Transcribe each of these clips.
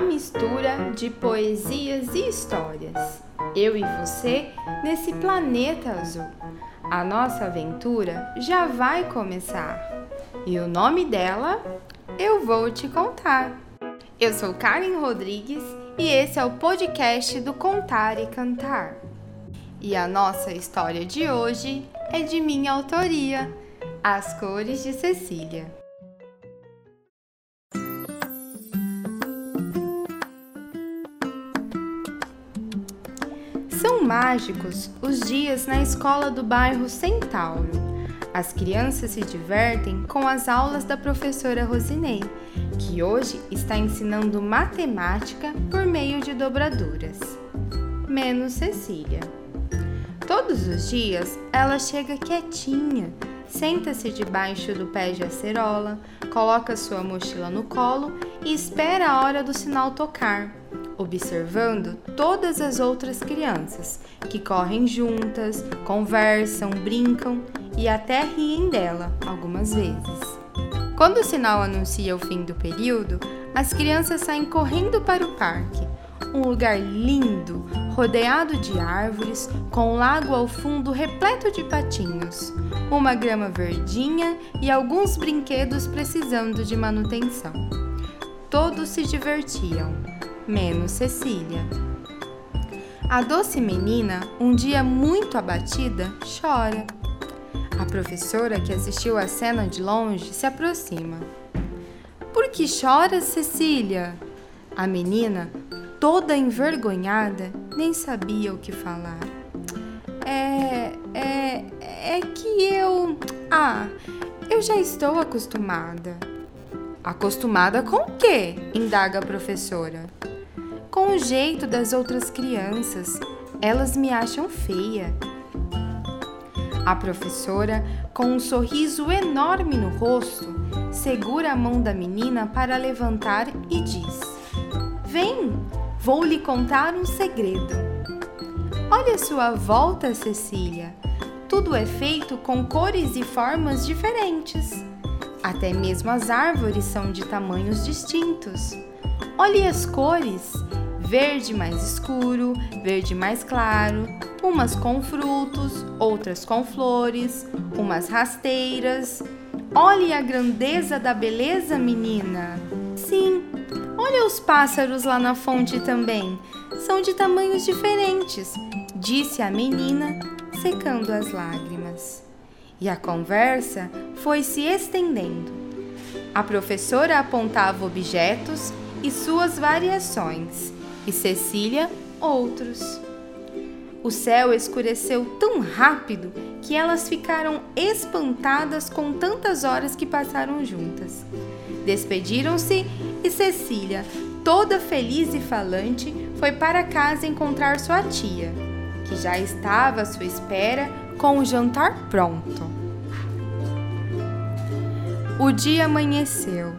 uma mistura de poesias e histórias. Eu e você nesse planeta azul. A nossa aventura já vai começar. E o nome dela eu vou te contar. Eu sou Karen Rodrigues e esse é o podcast do Contar e Cantar. E a nossa história de hoje é de minha autoria, As Cores de Cecília. Mágicos os dias na escola do bairro Centauro. As crianças se divertem com as aulas da professora Rosinei, que hoje está ensinando matemática por meio de dobraduras. Menos Cecília. Todos os dias ela chega quietinha, senta-se debaixo do pé de acerola, coloca sua mochila no colo e espera a hora do sinal tocar observando todas as outras crianças que correm juntas, conversam, brincam e até riem dela algumas vezes. Quando o sinal anuncia o fim do período, as crianças saem correndo para o parque, um lugar lindo, rodeado de árvores, com um lago ao fundo repleto de patinhos, uma grama verdinha e alguns brinquedos precisando de manutenção. Todos se divertiam, menos Cecília. A doce menina, um dia muito abatida, chora. A professora, que assistiu a cena de longe, se aproxima. Por que chora, Cecília? A menina, toda envergonhada, nem sabia o que falar. É. é. é que eu. Ah, eu já estou acostumada. Acostumada com o quê? indaga a professora com o jeito das outras crianças. Elas me acham feia. A professora, com um sorriso enorme no rosto, segura a mão da menina para levantar e diz: Vem, vou lhe contar um segredo. Olha sua volta, Cecília. Tudo é feito com cores e formas diferentes. Até mesmo as árvores são de tamanhos distintos. Olhe as cores verde mais escuro, verde mais claro, umas com frutos, outras com flores, umas rasteiras. Olhe a grandeza da beleza, menina! Sim, olha os pássaros lá na fonte também. São de tamanhos diferentes, disse a menina, secando as lágrimas. E a conversa foi se estendendo. A professora apontava objetos e suas variações e Cecília outros. O céu escureceu tão rápido que elas ficaram espantadas com tantas horas que passaram juntas. Despediram-se e Cecília, toda feliz e falante, foi para casa encontrar sua tia, que já estava à sua espera com o jantar pronto. O dia amanheceu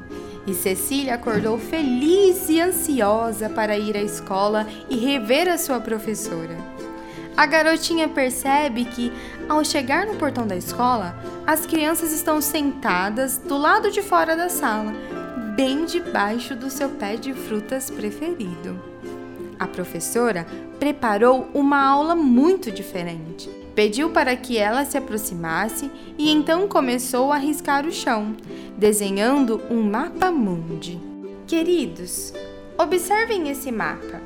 e Cecília acordou feliz e ansiosa para ir à escola e rever a sua professora. A garotinha percebe que, ao chegar no portão da escola, as crianças estão sentadas do lado de fora da sala, bem debaixo do seu pé de frutas preferido. A professora preparou uma aula muito diferente. Pediu para que ela se aproximasse e então começou a riscar o chão, desenhando um mapa mundi. Queridos, observem esse mapa.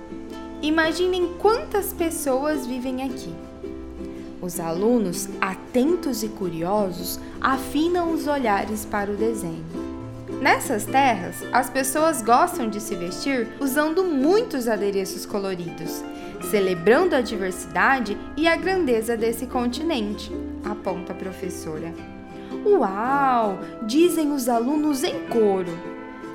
Imaginem quantas pessoas vivem aqui. Os alunos, atentos e curiosos, afinam os olhares para o desenho. Nessas terras, as pessoas gostam de se vestir usando muitos adereços coloridos, celebrando a diversidade e a grandeza desse continente, aponta a professora. Uau! dizem os alunos em coro.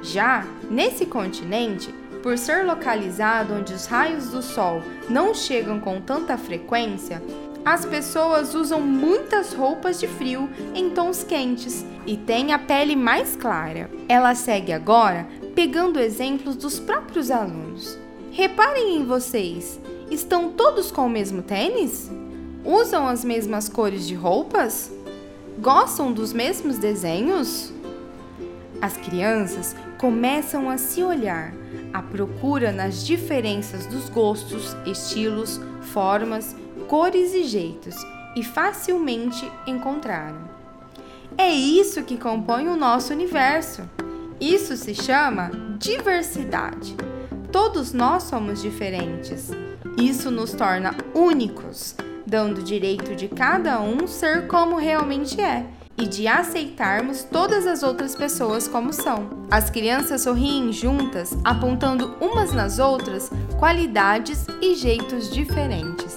Já nesse continente, por ser localizado onde os raios do sol não chegam com tanta frequência, as pessoas usam muitas roupas de frio em tons quentes e têm a pele mais clara. Ela segue agora pegando exemplos dos próprios alunos. Reparem em vocês, estão todos com o mesmo tênis? Usam as mesmas cores de roupas? Gostam dos mesmos desenhos? As crianças começam a se olhar, a procura nas diferenças dos gostos, estilos, formas, cores e jeitos e facilmente encontraram. É isso que compõe o nosso universo. Isso se chama diversidade. Todos nós somos diferentes. Isso nos torna únicos, dando direito de cada um ser como realmente é e de aceitarmos todas as outras pessoas como são. As crianças sorriem juntas, apontando umas nas outras qualidades e jeitos diferentes.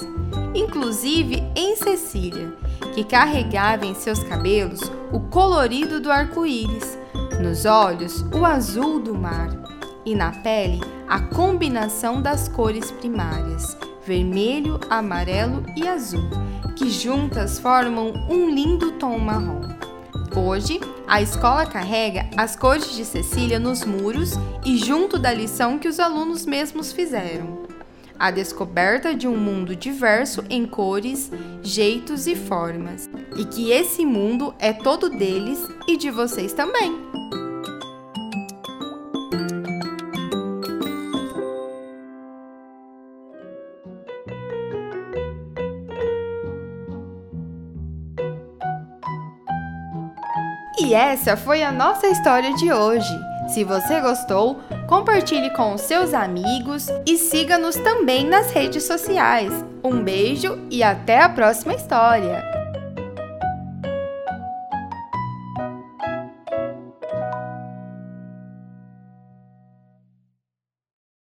Inclusive em Cecília, que carregava em seus cabelos o colorido do arco-íris, nos olhos o azul do mar e na pele a combinação das cores primárias, vermelho, amarelo e azul, que juntas formam um lindo tom marrom. Hoje, a escola carrega as cores de Cecília nos muros e junto da lição que os alunos mesmos fizeram. A descoberta de um mundo diverso em cores, jeitos e formas, e que esse mundo é todo deles e de vocês também. E essa foi a nossa história de hoje. Se você gostou, compartilhe com os seus amigos e siga-nos também nas redes sociais. Um beijo e até a próxima história!